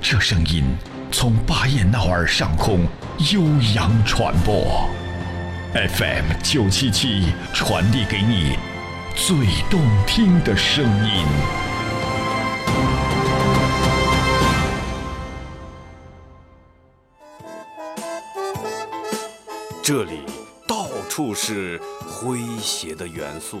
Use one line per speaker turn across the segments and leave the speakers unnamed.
这声音从巴彦淖尔上空。悠扬传播，FM 九七七传递给你最动听的声音。
这里到处是诙谐的元素，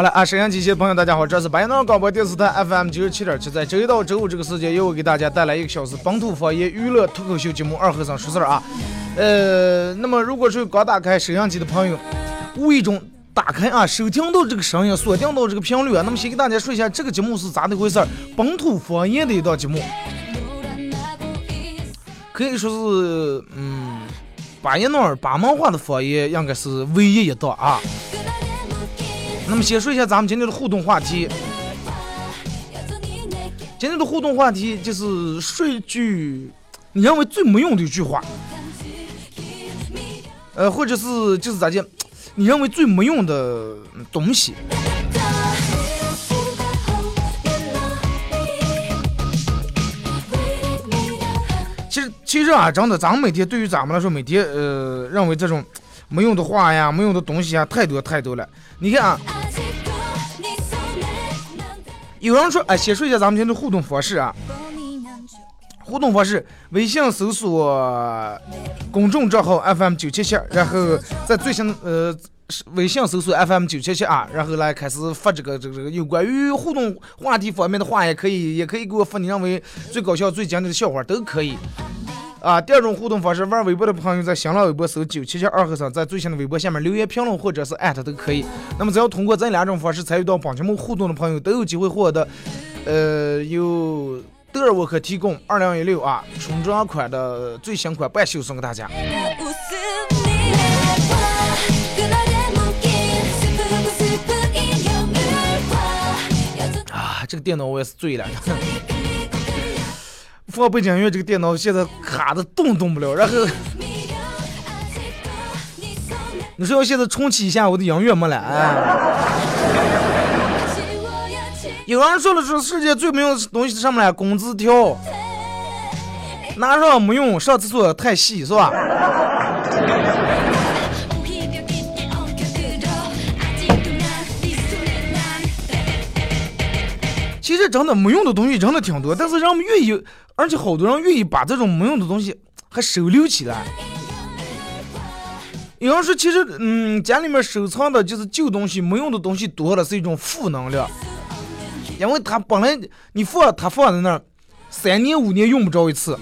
好了啊，沈阳机器的朋友，大家好，这是白杨广播电视台 FM 九十七点七，在周一到周五这个时间，又给大家带来一个小时本土方言娱乐脱口秀节目《二和尚说事儿》啊。呃，那么如果是刚打开摄像机的朋友，无意中打开啊，收听到这个声音，锁定到这个频率啊，那么先给大家说一下，这个节目是咋的回事儿？本土方言的一档节目，可以说是嗯，巴彦淖尔巴门话的方言，应该是唯一一档啊。那么先说一下咱们今天的互动话题。今天的互动话题就是说一句你认为最没用的一句话，呃，或者是就是咋讲，你认为最没用的东西。其实，其实啊，真的，咱们每天对于咱们来说，每天呃，认为这种没用的话呀、没用的东西啊，太多太多了。你看啊。有人说，哎，先说一下咱们今天的互动方式啊。互动方式：微信搜索公众账号 FM 九七七，然后在最新呃微信搜索 FM 九七七啊，然后来开始发这个这个这个有关于互动话题方面的话，也可以也可以给我发你认为最搞笑、最经典的笑话都可以。啊，第二种互动方式，玩微博的朋友在新浪微博搜九七七二和尚，在最新的微博下面留言评论或者是艾特都可以。那么只要通过这两种方式参与到本节目互动的朋友，都有机会获得，呃，由德尔沃克提供二零一六啊春装款的最新款半袖送给大家。啊，这个电脑我也是醉了。放背景音乐，这个电脑现在卡的动动不了。然后你说要现在重启一下我的音乐没了？哎，有人说了，说世界最没用的东西是什么呢？工资条，拿上没用，上厕所太细，是吧？其实真的没用的东西真的挺多，但是人们愿意。而且好多人愿意把这种没用的东西还收留起来。有人说，其实，嗯，家里面收藏的就是旧东西、没用的东西多了，是一种负能量，因为他本来你放他放在那儿，三年五年用不着一次，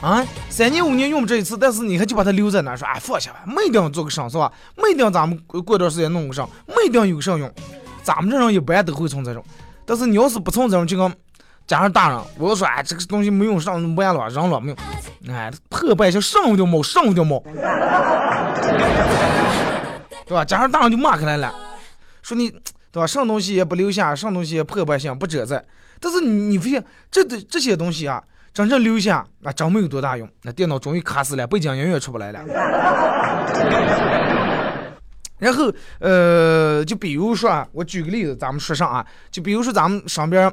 啊，三年五年用不着一次，但是你还就把它留在那儿，说啊放下吧，没定做个啥是吧？没定咱们过段时间弄个啥，没定有个啥用，咱们这种一般都会从这种，但是你要是不从这种，就跟。加上大人，我说，哎，这个东西没用上完了，扔了没有？哎，破败像上掉毛，上掉毛，对吧？加上大人就骂开来了，说你，对吧？什东西也不留下，什东西也破败性不遮在。但是你你发现，这这这些东西啊，真正留下，那真没有多大用。那电脑终于卡死了，背景音乐出不来了。然后呃，就比如说啊，我举个例子，咱们说上啊，就比如说咱们上边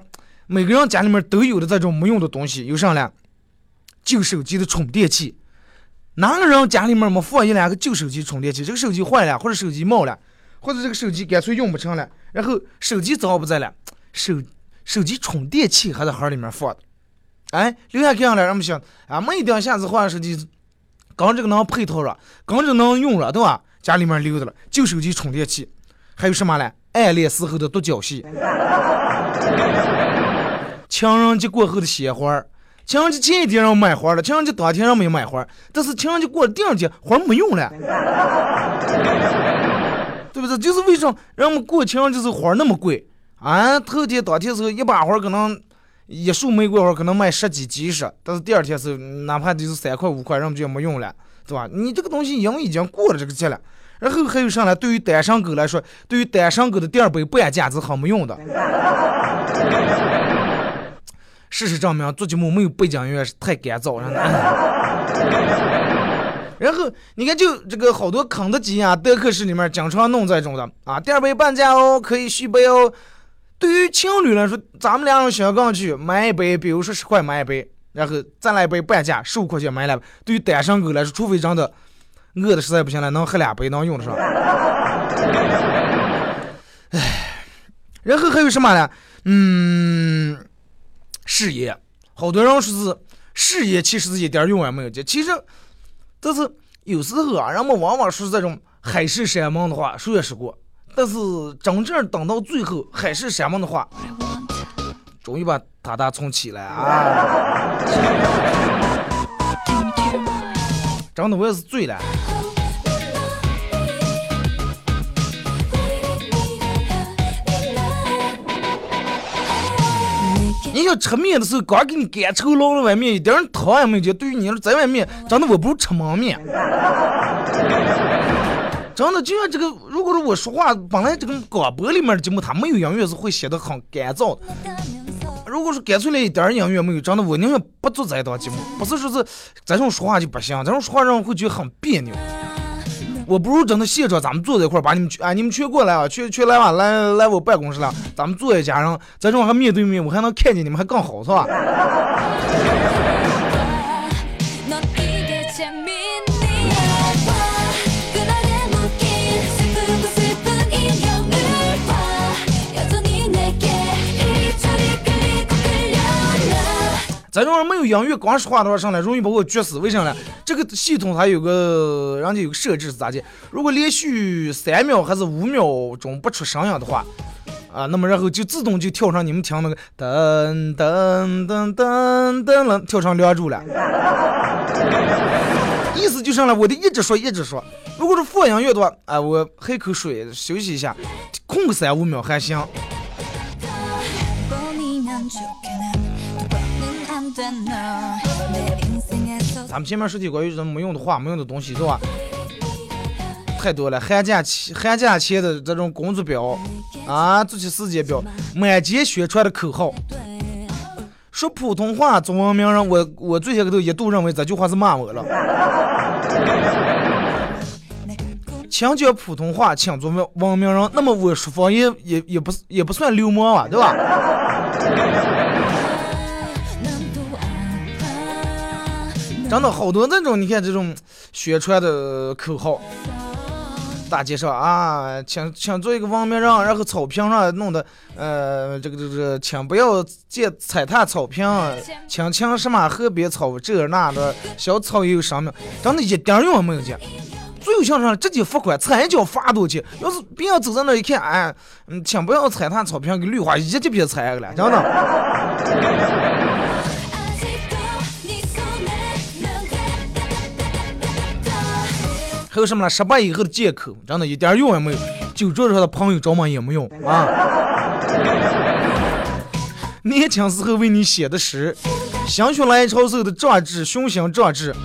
每个人家里面都有的这种没用的东西，有啥呢？旧手机的充电器。哪个人家里面没放一两个旧手机充电器？这个手机坏了，或者手机冒了，或者这个手机干脆用不成了，然后手机早不在了，手手机充电器还在盒里面放的。哎，留下这样了，让我们想啊，没一定下次换手机，刚这个能配套了，刚这个能用了，对吧？家里面留着了旧手机充电器，还有什么嘞？暗恋时候的独角戏，情人节过后的鲜花。情人节前一天让买花了，情人节当天让没买花，但是情人节过了第二天花没用了，对不对？就是为什么人们过情人节时候花那么贵？啊，头天当天时候一把花可能一束玫瑰花可能卖十几几十，但是第二天时候哪怕就是三块五块，人们就没用了，对吧？你这个东西因为已经过了这个节了，然后还有啥呢？对于单身狗来说，对于单身狗的第二杯半价是很没用的。事实证明，做节目没有背景音乐是太干燥了。然后你看，就这个好多肯德基啊、德克士里面经常弄这种的啊，第二杯半价哦，可以续杯哦。对于情侣来说，咱们俩人想刚去买一杯，比如说十块买一杯，然后再来一杯半价，十五块钱买两杯。对于单身狗来说，除非真的饿的实在不行了，能喝两杯能用得上。唉，然后还有什么呢？嗯。事业，好多人说是事业，其实是一点用也没有。其实，但是有时候啊，人们往往说这种海誓山盟的话，说也说过。但是真正等到最后，海誓山盟的话，终于把大大从起来啊！真的，我也是醉了。你要吃面的时候，刚给你干臭捞了碗面，一点汤也没有。对于你说在外面，真的我不如吃焖面。真的，就像这个，如果说我说话，本来这个广播里面的节目它没有音乐是会显得很干燥的。如果说干脆连一点音乐没有，真的我宁愿不做这一档节目。不是说是这种说话就不行，这种说话让人会觉得很别扭。我不如整的现场，咱们坐在一块，把你们全啊，你们全过来啊，去去来吧，来来我办公室了，咱们坐一家人，这还面对面，我还能看见你们，还更好，是吧？咱这种人没有音乐，光说话的话上来容易把我撅死。为啥呢？这个系统它有个，人家有个设置是咋的？如果连续三秒还是五秒钟不出声音的话，啊，那么然后就自动就跳上你们听那个噔噔噔噔噔了，跳上梁祝了。意思就上来，我得一直说一直说。如果是放音乐的话，啊，我喝口水休息一下，空个三五秒还行。咱们前面说的关于这没用的话、没用的东西，是吧？太多了。寒假期、寒假前的这种工作表啊，作息时间表，满街宣传的口号。说普通话中文名人，我我最先个头一度认为这句话是骂我了。请讲普通话，请做文文明人。那么我说方言也也不也不算流氓啊，对吧？真的好多那种，你看这种宣传的口号，大街上啊，请请做一个文明人，然后草坪上弄的，呃，这个这个，请不要建踩踏草坪，请请什么河边草这那的，小草也有生命，真的一点用也没有见。最有像上，直接罚款，踩一脚罚多钱。要是别人走在那一看，哎，嗯，请不要踩踏草坪，给绿化一就别踩了，真的。还有什么了？失败以后的借口，真的一点用也没有。酒桌上的朋友找嘛也没用啊。年轻时候为你写的诗，心血来潮时候的壮志，雄心壮志。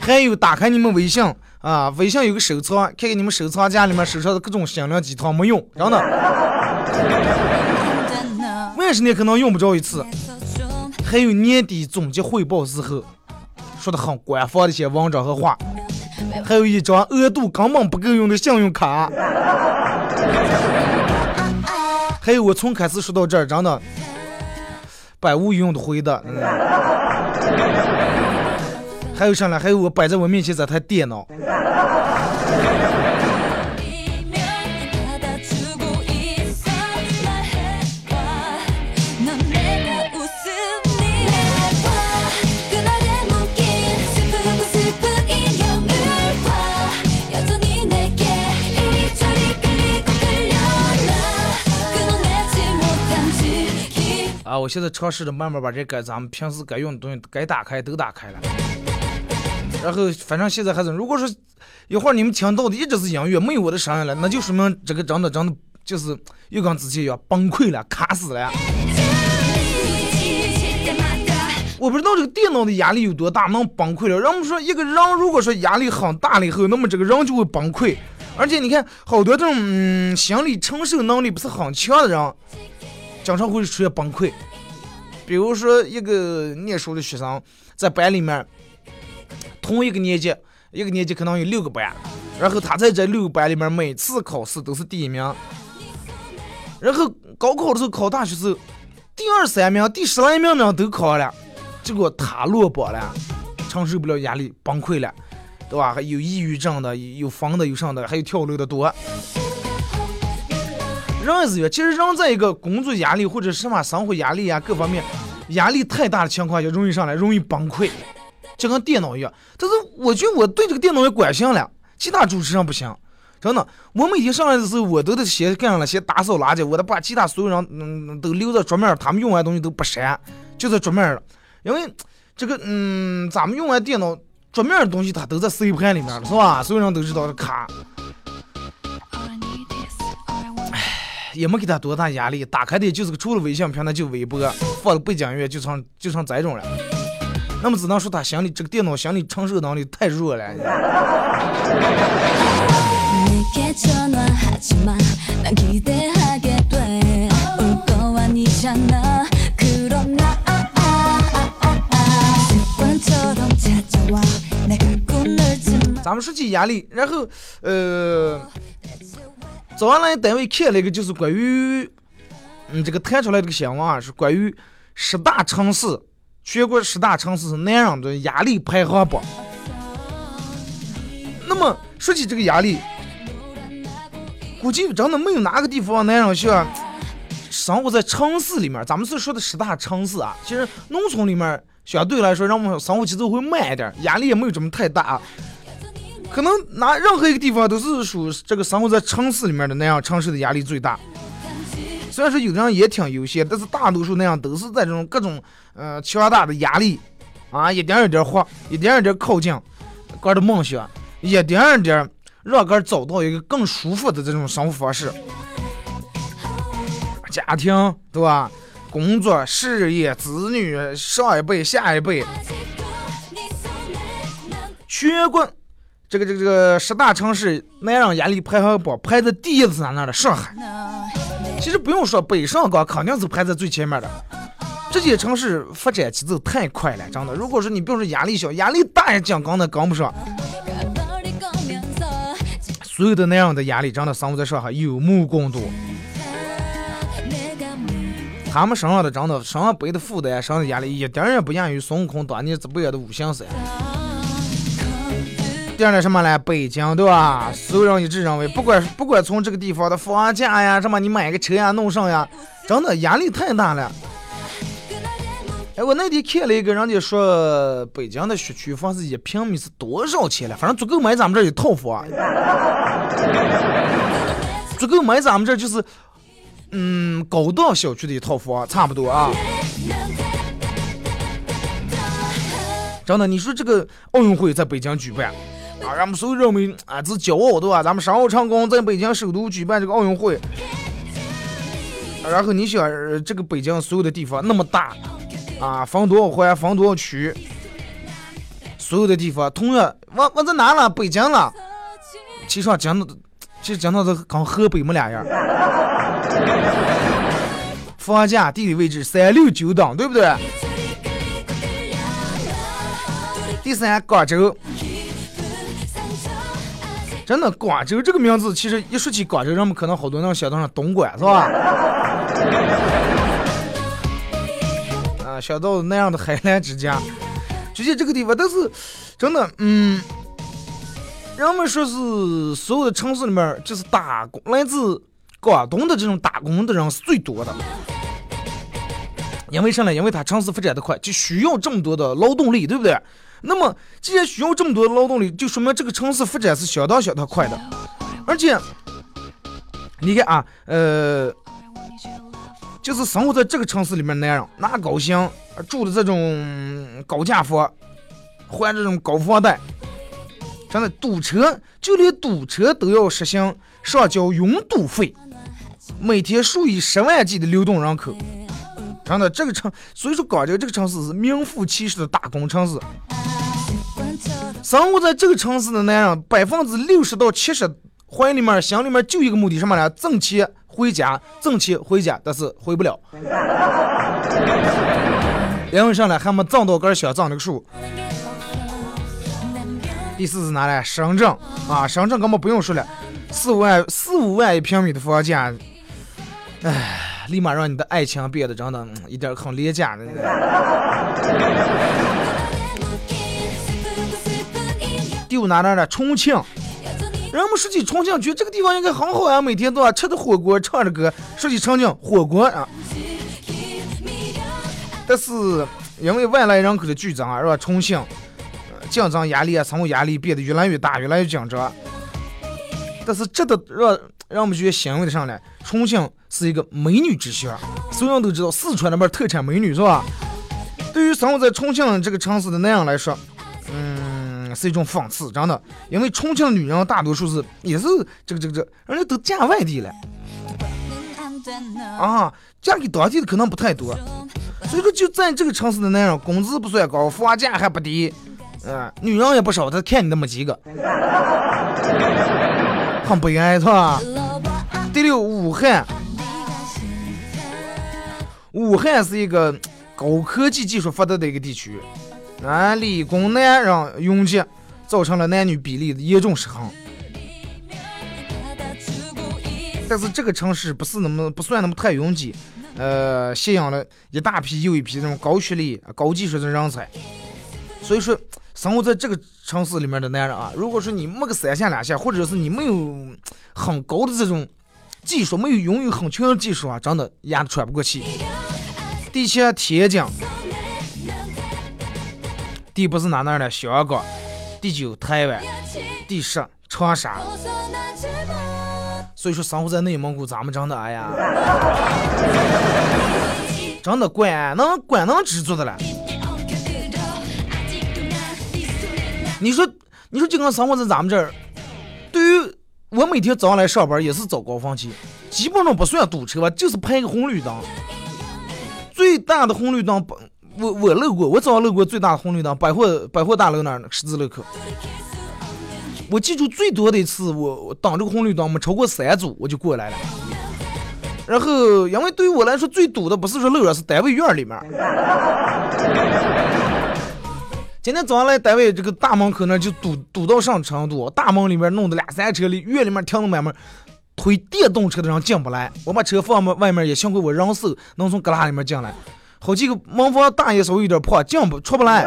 还有打开你们微信啊，微信有个收藏，看看你们收藏夹里面收藏的各种心灵鸡汤没用，真的。万十年可能用不着一次。还有年底总结汇报时候，说的很官方的一些文章和话。还有一张额度根本不够用的信用卡。还有我从开始说到这儿，真的，百无一用的回的。嗯。还有啥呢？还有我摆在我面前这台电脑。啊！我现在尝试着慢慢把这该咱们平时该用的东西该打开都打开了。然后反正现在还是，如果说一会儿你们听到的一直是音乐，没有我的声音了，那就说明这个真的真的就是又跟之前一样崩溃了，卡死了。我不知道这个电脑的压力有多大，能崩溃了。人们说一个人如果说压力很大了以后，那么这个人就会崩溃。而且你看，好多这种嗯心理承受能力不是很强的人。经常会出现崩溃，比如说一个念书的学生在班里面，同一个年级，一个年级可能有六个班，然后他在这六个班里面每次考试都是第一名，然后高考的时候考大学时候，第二三名、第十来名名都考了，结果他落榜了，承受不了压力崩溃了，对吧？还有抑郁症的，有疯的，有上的，还有跳楼的多。人也是样，其实人在一个工作压力或者什么生活压力啊各方面压力太大的情况下，容易上来，容易崩溃，就跟电脑一样。但是我觉得我对这个电脑也惯性了，其他主持人不行，真的。我每天上来的时候，我都得先干了，先打扫垃圾，我得把其他所有人嗯都留在桌面他们用完东西都不删，就在桌面了。因为这个嗯，咱们用完电脑桌面的东西，它都在 C 盘里面了，是吧？所有人都知道的卡。也没给他多大压力，打开的就是个除了微信平台就微博，放了背景音乐就成就成这种了。那么只能说他心里这个电脑心理承受能力太弱了。咱们说起压力，然后呃。早上来单位看了一个，就是关于，嗯，这个弹出来这个新闻啊，是关于十大城市，全国十大城市男人的压力排行榜。那么说起这个压力，估计真的没有哪个地方男人像生活在城市里面。咱们是说的十大城市啊，其实农村里面相对来说，让我们生活节奏会慢一点，压力也没有这么太大。可能拿任何一个地方都是属这个生活在城市里面的那样，城市的压力最大。虽然说有的人也挺悠闲，但是大多数那样都是在这种各种呃强大的压力啊，一点一点活，一点一点靠近哥的梦想，一点一点让哥找到一个更舒服的这种生活方式。家庭对吧？工作、事业、子女、上一辈、下一辈，全国。这个这个这个十大城市男人压力排行榜排在第一的是哪的？上海。其实不用说，北上广肯定是排在最前面的。这些城市发展节奏太快了，真的。如果说你比如说压力小，压力大也讲跟的跟不上。所有的那样的压力，真的生活在上海有目共睹。他们身上的真的身上背的负担、身上的压力，一点也不亚于孙悟空当年这辈子的五行山。第二什么呢？北京对吧？所有人一致认为，不管不管从这个地方的房价呀，什么你买个车呀，弄上呀，真的压力太大了。哎，我那天看了一个，人家说北京的学区房是一平米是多少钱了？反正足够买咱们这一套房，足够买咱们这就是，嗯，高档小区的一套房，差不多啊。真的，你说这个奥运会在北京举办。啊，咱们所有人民啊，是骄傲对吧？咱们申奥成功，在北京首都举办这个奥运会。然后你想，这个北京所有的地方那么大，啊，分多少环，分多少区，所有的地方，同样，我我在哪了？北京了。其实讲的，其实讲到这跟河北没两样。房价、地理位置，三六九等，对不对？第三，广州。真的，广州这个名字，其实一说起广州，人们可能好多人想到上东莞，是吧？啊，想到那样的海澜之家，就在这个地方。但是，真的，嗯，人们说是所有的城市里面，就是打工来自广东的这种打工的人是最多的。因为啥呢？因为它城市发展的快，就需要这么多的劳动力，对不对？那么，既然需要这么多劳动力，就说明这个城市发展是相当相当快的。而且，你看啊，呃，就是生活在这个城市里面那样，那高薪，住的这种高价房，还这种高房贷，真的堵车，就连堵车都要实行上交拥堵费，每天数以十万计的流动人口。真的，这个城，所以说广州这个城市是名副其实的打工城市。生活在这个城市的男人，百分之六十到七十怀里面、心里面就一个目的，什么呢？挣钱回家，挣钱回家，但是回不了。因为啥呢？还没挣到根想挣那个数。第四是哪来？深圳啊，深圳根本不用说了，四五万、四五万一平米的房价，唉。立马让你的爱情变得真的一点很廉价的。第五哪哪呢？重庆。人们说起重庆，觉得这个地方应该很好呀，每天都要吃着火锅，唱着歌。说起重庆，火锅啊。但是因为外来人口的剧增啊，让重庆竞争压力啊，生活压力变得越来越大，越来越紧张。但是这都让让我们觉得欣慰的上来，重庆。是一个美女之乡，所有人都知道四川那边特产美女是吧？对于生活在重庆这个城市的男人来说，嗯，是一种讽刺，真的，因为重庆的女人大多数是也是这个这个这，人家都嫁外地了，啊，嫁给当地的可能不太多，所以说就在这个城市的男人，工资不算高，房价还不低，嗯，女人也不少，他看你那么几个，很悲哀是吧？第六，武汉。武汉是一个高科技技术发达的一个地区，啊，理工男人拥挤，造成了男女比例的严重失衡。但是这个城市不是那么不算那么太拥挤，呃，吸引了一大批又一批这种高学历、高技术的人才。所以说，生活在这个城市里面的男人啊，如果说你没个三下两下，或者是你没有很高的这种。技术没有拥有很强的技术啊，真的压得喘不过气。第七，天津；第不是哪哪的？香港；第九，台湾；第十，长沙。所以说，生活在内蒙古，咱们真的哎呀，真的官能官能知足的了。你说，你说，就跟生活在咱们这儿，对于。我每天早上来上班也是早高峰期，基本上不算堵车吧，就是排个红绿灯。最大的红绿灯，我我路过，我早上路过最大的红绿灯，百货百货大楼那儿十字路口。我记住最多的一次，我我等这个红绿灯没超过三组，我就过来了。然后，因为对于我来说最堵的不是说路上，是单位院里面。今天早上来单位这个大门口那就堵堵到上程度，大门里面弄的俩三车里，院里面停的满门，推电动车的人进不来。我把车放外面也幸亏我人手能从旮旯里面进来。好几个门房大爷稍微有点破，进不出不来。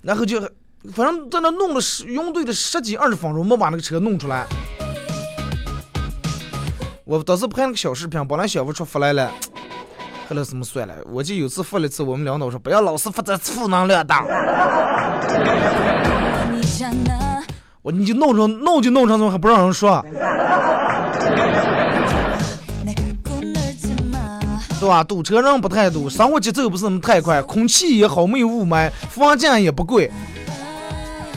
然后就反正在那弄了十用对的十几二十分钟，没把那个车弄出来。我当时拍了个小视频，本来想不出发来了。后来怎么算了？我就有次发了一次，我们领导说不要老是发这负能量的。我你就弄成弄就弄成怎么还不让人说？对吧？堵车人不太堵，生活节奏不是那么太快，空气也好，没有雾霾，房价也不贵，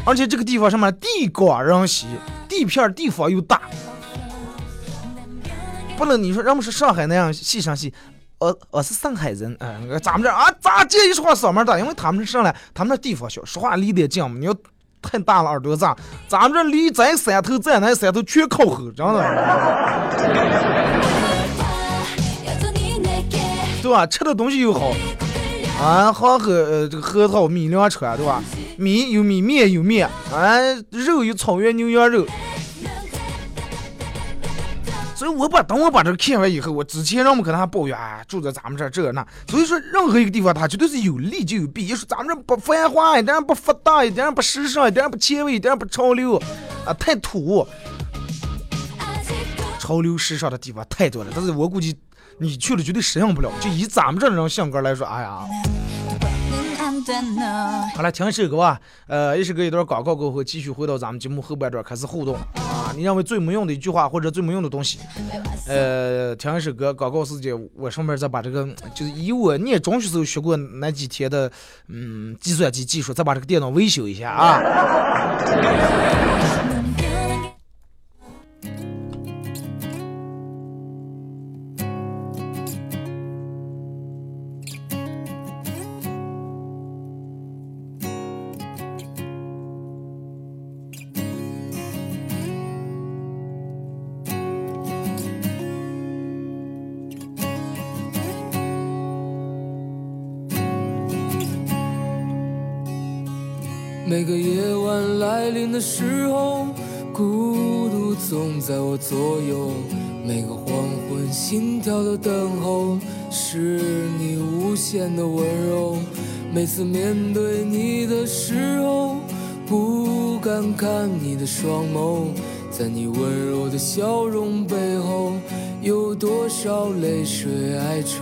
而且这个地方什么地广人稀，地片地方又大，不能你说人们是上海那样细声细。我我是上海人，嗯，咱们这啊，咋介一说话嗓门大？因为他们是上来，他们那地方小，说话离得近嘛。你要太大了耳朵咋？咱们这离咱山头咱那山头全靠后，真的。对吧？吃的东西又好，啊，好喝呃这个核桃米粮车对吧？米有米面有面，啊肉有草原牛羊肉。所以我把等我把这个看完以后，我之前人们可能还抱怨啊，住在咱们这这那。所以说，任何一个地方它绝对是有利就有弊。一说咱们这不繁华，一点不发达，一点不时尚，一点不前卫，一点不潮流，啊，太土。潮流时尚的地方太多了，但是我估计你去了绝对适应不了。就以咱们这种性格来说，哎呀。好了，听一首歌吧。呃，一首歌一段广告过后，继续回到咱们节目后半段开始互动啊。你认为最没用的一句话或者最没用的东西？呃，听一首歌，广告时间，我上面再把这个，就是以我念中学时候学过那几天的，嗯，计算机技术，再把这个电脑维修一下啊。
每个夜晚来临的时候，孤独总在我左右。每个黄昏，心跳的等候，是你无限的温柔。每次面对你的时候，不敢看你的双眸，在你温柔的笑容背后，有多少泪水哀愁？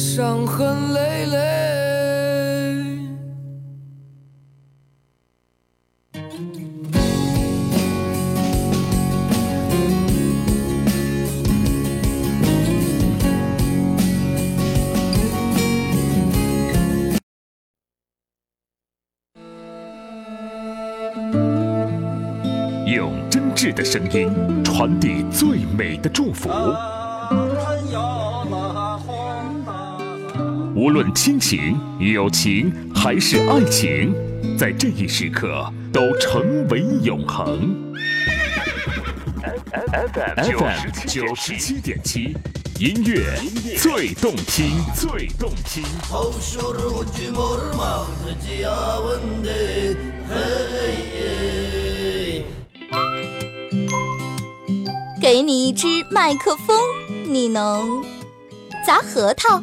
伤痕累累。
用真挚的声音传递最美的祝福。无论亲情、友情还是爱情，在这一时刻都成为永恒。FM 九十七点七，音乐最动听，最动听。
给你一支麦克风，你能砸核桃、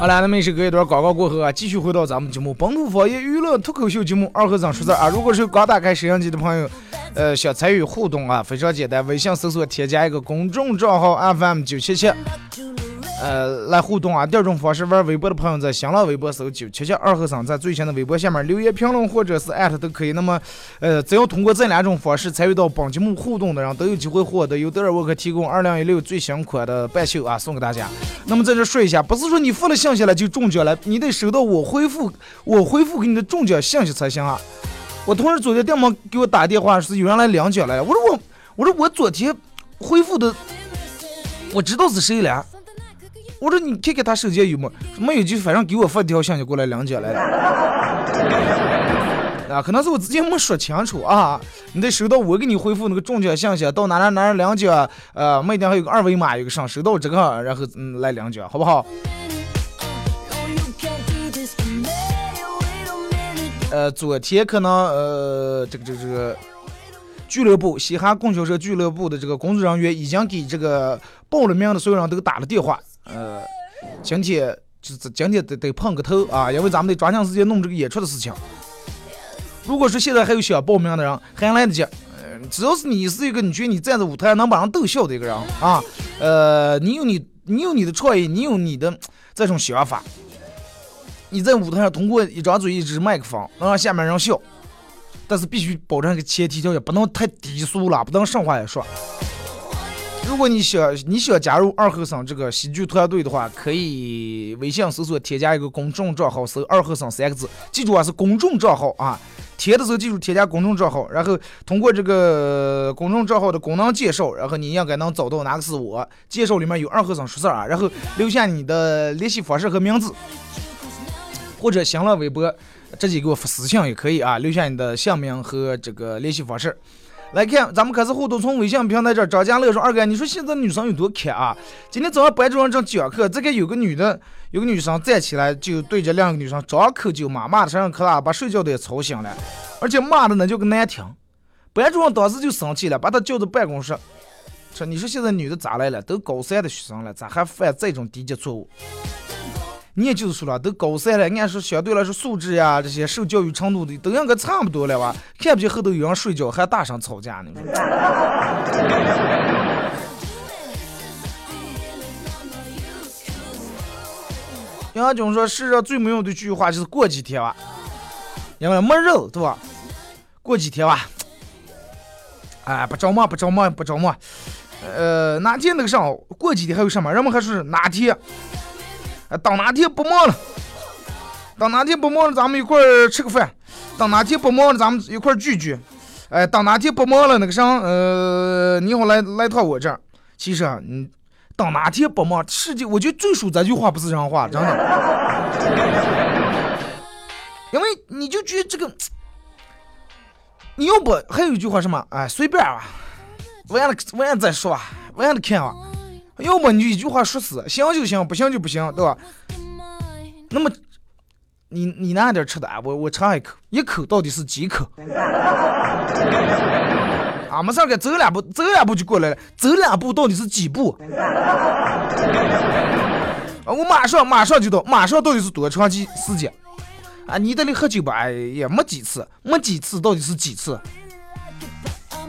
好了，那么也是隔一段广告过后啊，继续回到咱们节目《本土方言娱乐脱口秀》节目二和尚说字啊。如果是刚打开摄像机的朋友，呃，想参与互动啊，非常简单，微信搜索添加一个公众账号 FM 九七七。呃，来互动啊！第二种方式，玩微博的朋友在新浪微博搜九七七二和尚，在最新的微博下面留言评论或者是艾特都可以。那么，呃，只要通过这两种方式参与到本节目互动的人，都有机会获得由德尔沃克提供二零一六最新款的半袖啊，送给大家。那么在这说一下，不是说你发了信息了就中奖了，你得收到我回复我回复给你的中奖信息才行啊。我同事昨天电话给我打电话，是有人来领奖来了。我说我，我说我昨天回复的，我知道是谁了。我说你看看他手机有没？没有就反正给我发一条信息过来两奖来了。啊，可能是我之前没说清楚啊。你得收到我给你回复那个中奖信息，到哪哪哪两奖，呃，每天还有个二维码，有个上，收到这个，然后嗯来两奖，好不好？呃，昨天可能呃这个这个这个俱乐部西汉供销社俱乐部的这个工作人员已经给这个报了名的所有人都打了电话。呃，今天就是今天得得碰个头啊，因为咱们得抓紧时间弄这个演出的事情。如果说现在还有想报名的人，还来得及。呃，只要是你是一个你觉得你站在舞台能把人逗笑的一个人啊，呃，你有你你有你的创意，你有你的这种想法，你在舞台上通过一张嘴一支麦克风能让下面人笑，但是必须保证一个前提条件，不能太低俗了，不能上话也说。如果你想你想加入二和尚这个喜剧团队的话，可以微信搜索添加一个公众账号，搜“二和尚”三个字，记住啊是公众账号啊。填的时候记住添加公众账号，然后通过这个公众账号的功能介绍，然后你应该能找到哪个是我。介绍里面有二和尚说事儿啊，然后留下你的联系方式和名字，或者新浪微博直接给我发私信也可以啊，留下你的姓名和这个联系方式。来看，咱们开始互动，从微信平台这儿，张家乐说：“二哥，你说现在女生有多看啊？今天早上班主任正讲课，这个有个女的，有个女生站起来就对着另一个女生张口就骂，骂的声音可大，把睡觉的也吵醒了，而且骂的那叫个难听。班主任当时就生气了，把她叫到办公室，说：你说现在女的咋来了？都高三的学生了，咋还犯这种低级错误？”你也就是说了，都高三了，按说相对来说素质呀，这些受教育程度的都应该差不多了吧？看不见后头有人睡觉还大声吵架呢。杨军说：“世上最没用的一句话就是过几天吧，因为没肉，对吧？过几天吧，哎，不着忙，不着忙，不着忙。呃，哪天那个上，过几天还有什么？人们还说是哪天？”哎，等哪天不忙了，等哪天不忙了，咱们一块儿吃个饭；等哪天不忙了，咱们一块儿聚聚。哎，等哪天不忙了，那个啥，呃，你好来来趟我这儿。其实啊，你等哪天不忙，世界我觉得最说这句话不是人话，真的。因为你就觉得这个，你要不还有一句话什么？哎，随便吧，完了完了再说，完了看吧。要么你就一句话说死，行就行，不行就不行，对吧？那么你你拿点吃的啊，我我尝一口，一口到底是几口？啊，没事儿，走两步，走两步就过来了，走两步到底是几步？啊，我马上马上就到，马上到底是多长几时间？啊，你这里喝酒吧？哎呀，没几次，没几次，到底是几次？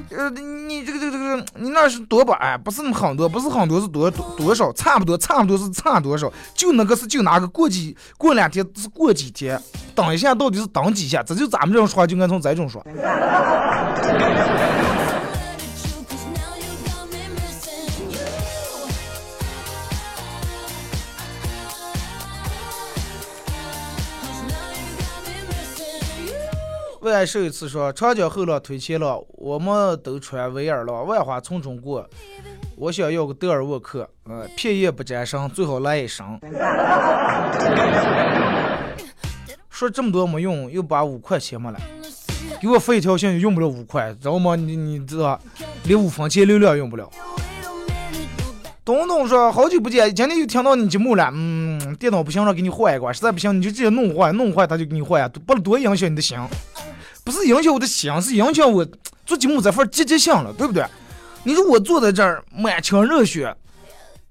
呃，你这个这个这个，你那是多吧？哎，不是那么很多，不是很多，是多多少？差不多，差不多是差多少？就那个是就哪个过几过两天是过几天？等一下到底是等几下？这就咱们这种说话就按从这种说。为爱受一次说，长江后浪推前浪，我们都穿威尔了，万花丛中过。我想要个德尔沃克，呃，片叶不沾身，最好来一身。说这么多没用，又把五块钱没了，给我发一条信用不了五块，知道吗？你你知道，连五分钱流量用不了。东东说，好久不见，今天又听到你节目了，嗯，电脑不行了，给你换一个，实在不行你就直接弄坏，弄坏他就给你换，不能多影响你的心。不是影响我的心，是影响我做节目这份积极性了，对不对？你说我坐在这儿满腔热血，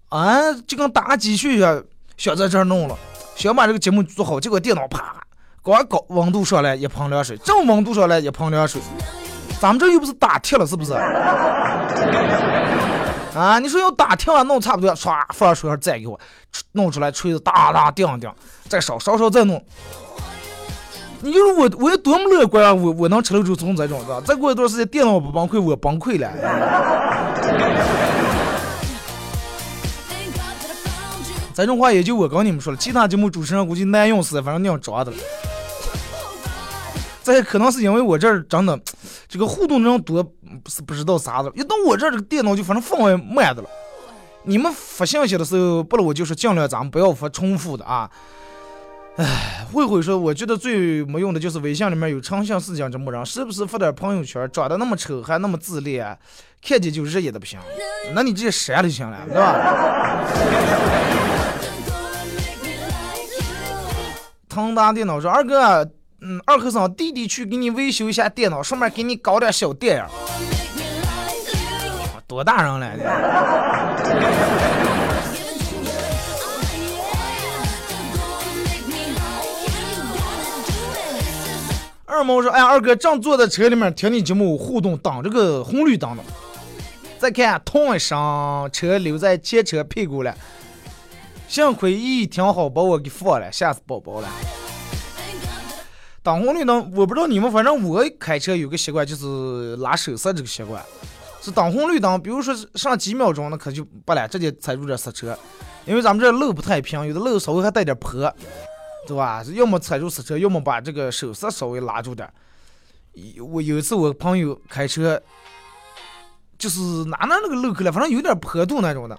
啊，就跟打鸡血一样，想在这儿弄了，想把这个节目做好，结果电脑啪，刚搞温度上来一盆凉水，正温度上来一盆凉水，咱们这又不是打铁了，是不是？啊，你说要打铁了，弄差不多，唰放水再给我弄出来，锤子哒哒叮叮，再烧烧烧再弄。你就是我，我有多么乐观啊！我我能吃得住从这种的，再过一段时间电脑不崩溃，我崩溃了。这种话也就我跟你们说了，其他节目主持人估计难用死，反正那样装的了。这可能是因为我这儿真的这个互动人多，不是不知道啥的。一到我这儿，这个电脑就反正氛围慢的了。你们发信息的时候，不了我就是尽量咱们不要发重复的啊。唉，慧慧说，我觉得最没用的就是微信里面有长相思讲这么人，时不时发点朋友圈，长得那么丑，还那么自恋，看见就热也的不行。那你直接删就行了，对吧？腾达电脑说，二哥，嗯，二和尚，弟弟去给你维修一下电脑，顺便给你搞点小电影。多大人了？二毛说：“哎呀，二哥正坐在车里面听你节目互动，挡这个红绿灯呢。再看，同一声车留在前车屁股了。幸亏一停好，把我给放了，吓死宝宝了。等红绿灯，我不知道你们，反正我开车有个习惯，就是拉手刹这个习惯。是等红绿灯，比如说上几秒钟，那可就不了，直接踩住这刹车。因为咱们这路不太平，有的路稍微还带点坡。”对吧？要么踩住刹车，要么把这个手刹稍微拉住点。我有一次我朋友开车，就是哪哪那个路口了，反正有点坡度那种的。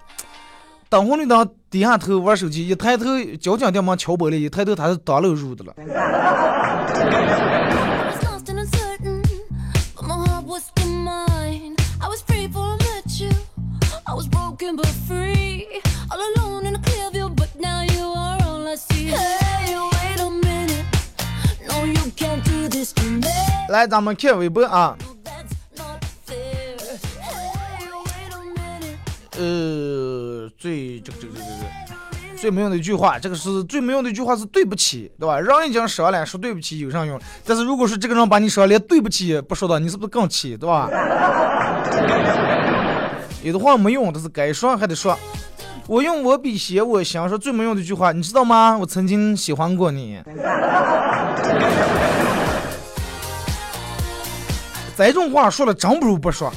等红绿灯低下头玩手机，一抬头交警电门敲玻璃，一抬头他是当路入的了。来，咱们看微博啊。呃，最这个这个这个最没用的一句话，这个是最没用的一句话是对不起，对吧？人已经伤了，说对不起有啥用？但是如果说这个人把你伤，连对不起不说的，你是不是更气，对吧？有的话没用，但是该说还得说。我用我笔写我想说最没用的一句话，你知道吗？我曾经喜欢过你。这种话说了真不如不说。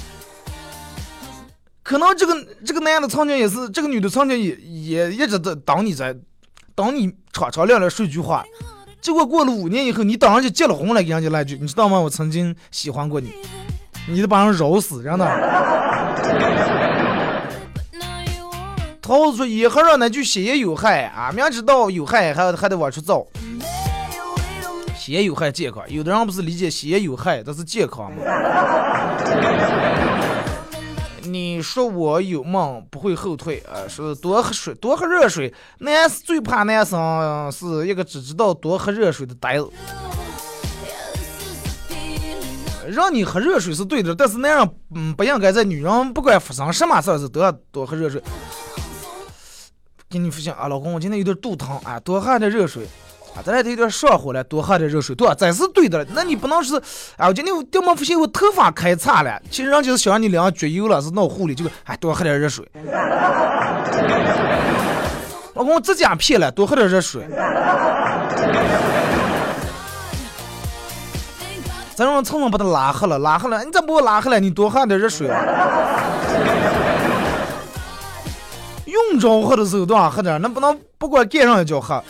可能这个这个男的曾经也是，这个女的曾经也也一直在等你在等你敞敞亮亮说句话，结果过了五年以后，你等人家结了婚了，给人家来句，你知道吗？我曾经喜欢过你，你得把人饶死，真的。桃子说：“一和尚那句血有害啊，明知道有害还还得往出造。”血有害健康，有的人不是理解血有害，但是健康吗？你说我有梦不会后退啊，说多喝水，多喝热水。男最怕男生是一个只知道多喝热水的呆子。让你喝热水是对的，但是男人嗯不应该在女人不管发生什么事儿时都要多喝热水。给你分享啊，老公，我今天有点肚疼啊，多喝点热水。啊，咱俩有点上火了，多喝点热水，对吧？这是对的。那你不能是，哎，我今天我掉毛发现我头发开叉了，其实人家是想让你脸上撅油了，是闹护理，就哎多喝点热水。老公，我指甲撇了，多喝点热水。咱让蹭蹭把它拉黑了，拉黑了，你咋不拉黑了？你多喝点热水啊。用着喝的时候多喝点，那不能不管盖上也叫喝。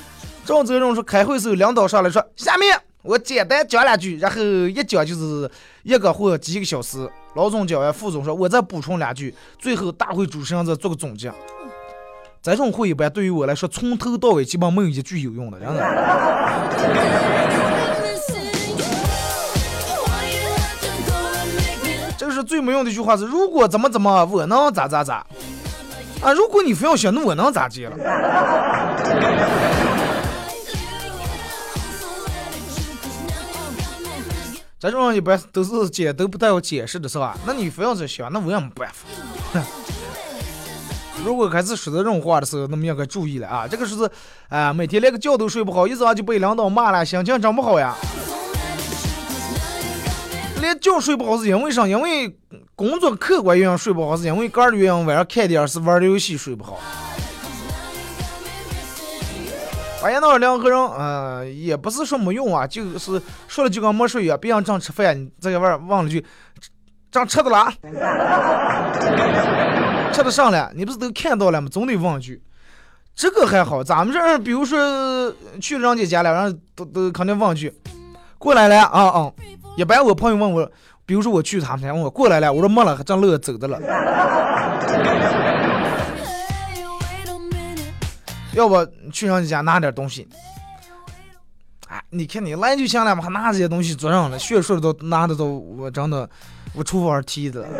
赵泽荣说：“开会时候，领导上来说，下面我简单讲两句，然后一讲就是一个或几个小时。老总讲完，副总说，我再补充两句，最后大会主持人再做个总结。这种会一般对于我来说，从头到尾基本没有一句有用的，真的。这个是最没用的一句话是：如果怎么怎么，我能咋咋咋。啊，如果你非要选，那我能咋接了？”这种一般都是解都不带有解释的是吧？那你非要这想，那我也没办法。如果开始说这种话的时候，那么应该注意了啊！这个是，啊，每天连个觉都睡不好，一早上就被领导骂了，心情真不好呀。连觉睡不好是因为啥？因为工作客观原因睡不好，是因为个人原因晚上看电视玩游戏睡不好。发现那两个人，嗯，也不是说没用啊，就是说了就跟没说一样。别人正吃饭，你在玩忘了句，正吃的啦，吃的上了，你不是都看到了吗？总得问句。这个还好，咱们这儿比如说去了人家家了，然后都都肯定问句，过来了啊啊！一般我朋友问我，比如说我去他们家问我过来了，我说没了，正乐走的了。要不去人家家拿点东西，哎，你看你来就行了嘛，还拿这些东西做上了，学术的都拿的都，我真的，我厨房提的。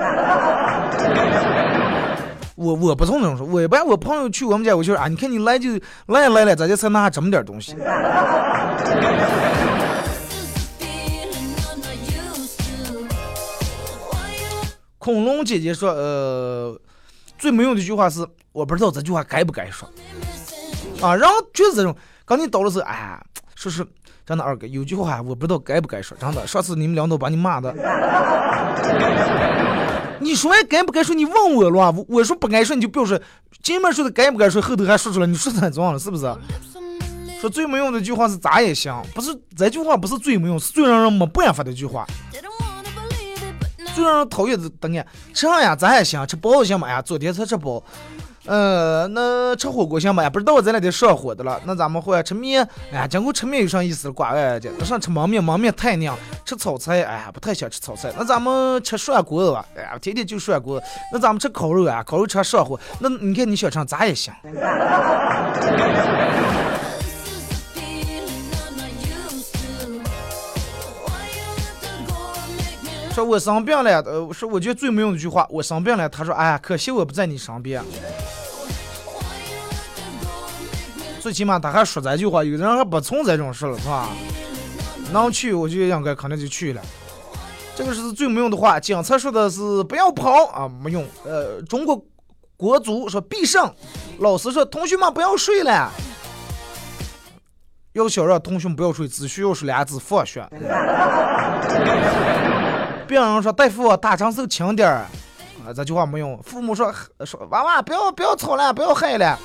我我不从那种说，我一般我朋友去我们家，我就说啊，你看你来就来来了，咱就才拿这么点东西。恐龙姐姐说，呃，最没用的一句话是，我不知道这句话该不该说。啊，然后就是这种，刚你到的时候，哎，说是真的二哥，有句话我不知道该不该说，真的，上次你们领导把你骂的，你说该不该说？你问我了，我我说不该说，你就不要说，前面说的该不该说，后头还说出来，你说太脏了，是不是？说最没用的句话是咋也行，不是这句话不是最没用，是最让人没办法的句话，最让人讨厌的等眼，吃啥呀？咋也行，吃包子行吗？哎呀，昨天才吃包。呃，那吃火锅行吧？不知道咱俩得上火的了。那咱们换吃面。哎呀，讲过吃面有啥意思？挂外去。那上吃焖面，焖面太娘。吃炒菜，哎呀，不太想吃炒菜。那咱们吃涮锅的吧？哎呀，天天就涮锅。那咱们吃烤肉啊？烤肉吃上火。那你看你想吃啥也行。说我生病了，呃，说我觉得最没用一句话，我生病了。他说，哎呀，可惜我不在你身边。最起码他还说这句话，有的人还不从这种事了，是吧？能去我就应该可能就去了。这个是最没用的话。警察说的是不要跑啊，没用。呃，中国国足说必胜。老师说同学们不要睡了。要想让同学们不要睡，只需要是俩字放学。病人说：“大夫，打针手轻点儿。”啊，这句话没用。父母说：“说娃娃不要不要吵了，不要害了。”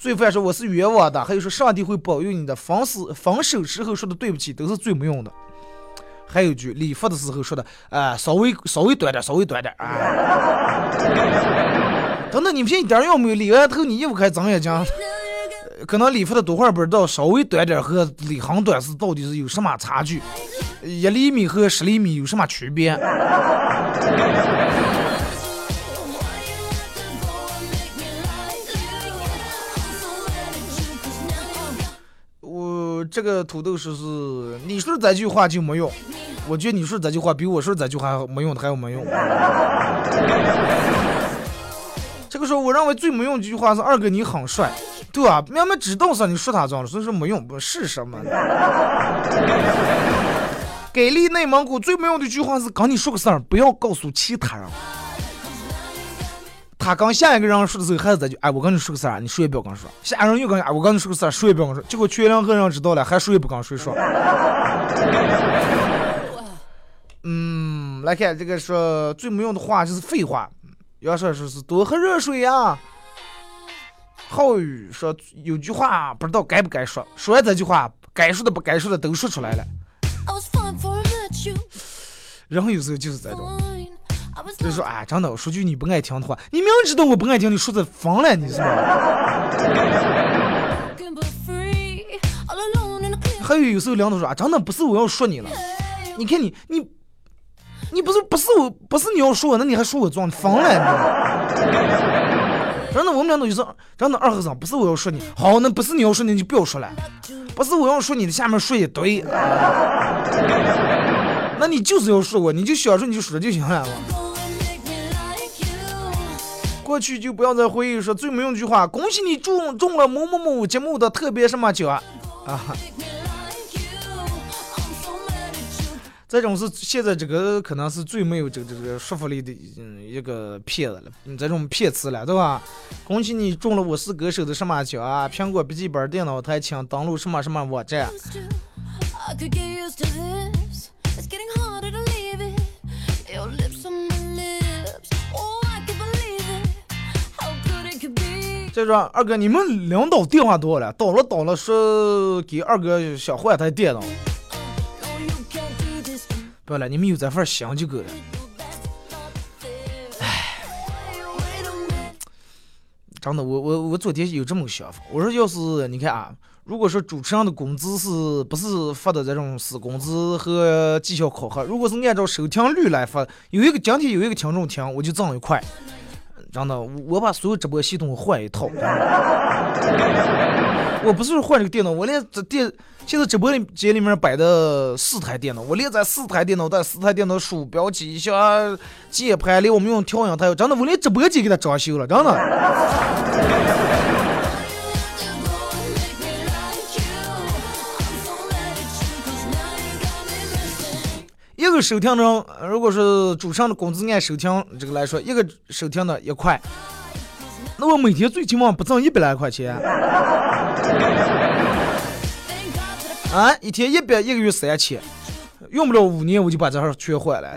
罪犯说：“我是冤枉的。”还有说：“上帝会保佑你的。”分死分手时候说的对不起都是最没用的。还有句礼服的时候说的：“啊，稍微稍微短点，稍微短点。”啊，等等，你们现在一点用没有？理完头你衣服开脏眼睛。可能礼服的多会儿不知道，稍微短点和理很短是到底是有什么差距？一厘米和十厘米有什么区别？我这个土豆说是你说这句话就没用，我觉得你说这句话比我说这句话没用的还要没用。这个时候我认为最没用的一句话是二哥你很帅，对吧？明明知道是你说他装了，所以说没用，不是什么。给力内蒙古最没用的一句话是跟你说个事儿，不要告诉其他人。他刚下一个人说的时候，还是在句，哎，我跟你说个事儿，你谁也不要跟我说。下一个人又跟，哎，我跟你说个事儿，谁也不要跟说。结果全两个人知道了，还谁也不跟谁说。嗯，来看这个说最没用的话就是废话。要说说是多喝热水呀。浩宇说有句话不知道该不该说，说完这句话，该说的不该说的都说出来了。然后有时候就是这种，就是说啊，真的，说句你不爱听的话，你明知道我不爱听，你说的疯了，你是吧？还有有时候领导说啊，真的不是我要说你了，你看你你你不是不是我不是你要说我，那你还说我装疯了？你真的，我们领导就说，真的二和尚不是我要说你，好，那不是你要说你就不要说了，不是我要说你的，下面说一堆。那你就是要说我，你就想说你就说就行了。过去就不要再回忆说最没用一句话。恭喜你中中了某某某节目的特别什么奖啊！这种是现在这个可能是最没有这个这个说服力的嗯一个骗子了，你这种骗词了，对吧？恭喜你中了我是歌手的什么奖啊？苹果笔记本电脑台请登录什么什么网站。再说二哥，你们领导电话多了，倒了倒了，说给二哥想换台电脑。不了，你们有这份心就够了。唉，真的，我我我昨天有这么个想法，我说要是你看啊。如果说主持人的工资是不是发的这种死工资和绩效考核？如果是按照收听率来发，有一个今天有一个听众听，我就挣一块。真的，我把所有直播系统换一套。我不是换这个电脑，我连这电现在直播间里面摆的四台电脑，我连在四台电脑带四台电脑鼠标、机箱、键盘，连我们用调音台，真的，我连直播间给他装修了，真的。收听中，如果是主唱的工资按收听这个来说，一个收听的一块，那我每天最起码不挣一百来块钱。啊，一天一百，一个月三千，用不了五年我就把这号全换了。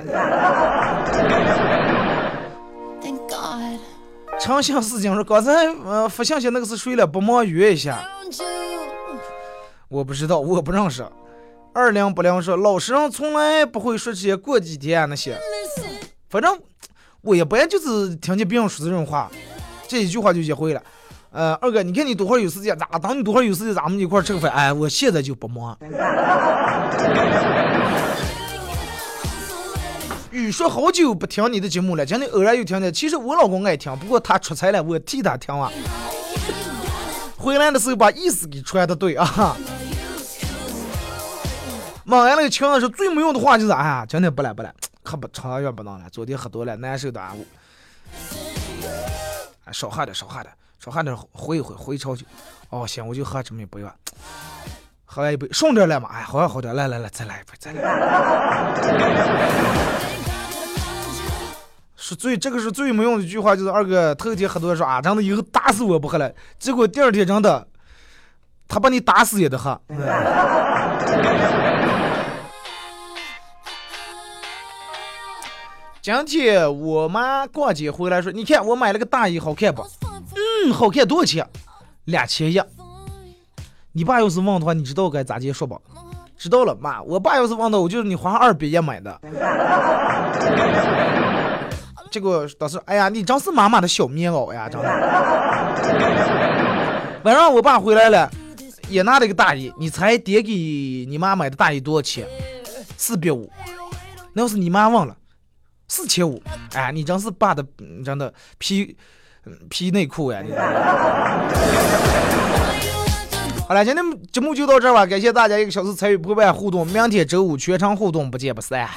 长相思讲说，刚才呃发信息那个是谁了？不忙约一下。我不知道，我不认识。二零不零说，老实人从来不会说这些过几天那些，反正我一般就是听见别人说这种话，这一句话就学会了。呃，二哥，你看你多会儿有时间，咋等你多会儿有时间，咱们一块儿吃个饭。哎，我现在就不忙。雨说好久不听你的节目了，今天偶然又听见。其实我老公爱听，不过他出差了，我替他听啊。回来的时候把意思给传的对啊。忙完那个情的时候，最没用的话就是哎呀，今天不来不来，可不长远不能了。昨天喝多了，难受的啊！哎，少喝点，少喝点，少喝点，回一回，回潮去。哦，行，我就喝这么一杯吧。喝完一杯，顺点来嘛？哎，好点好点，来来来，再来一杯，再来。是最这个是最没用的一句话，就是二哥头天喝多说啊，真的以后打死我不喝了。结果第二天真的，他把你打死也得喝。今天我妈逛街回来说：“你看我买了个大衣，好看不？嗯，好看，多少钱？两千一。你爸要是问的话，你知道该咋接说吧？知道了，妈。我爸要是问的，我就是你花二百一买的。结果当时，哎呀，你真是妈妈的小棉袄呀，真的。晚上我爸回来了，也拿了个大衣。你猜爹给你妈买的大衣多少钱？四百五。那要是你妈忘了。”四千五，哎，你真是爸的，真的皮皮内裤呀！你。好了，今天节目就到这儿吧，感谢大家一个小时参与陪伴互动，明天周五全程互动，不见不散。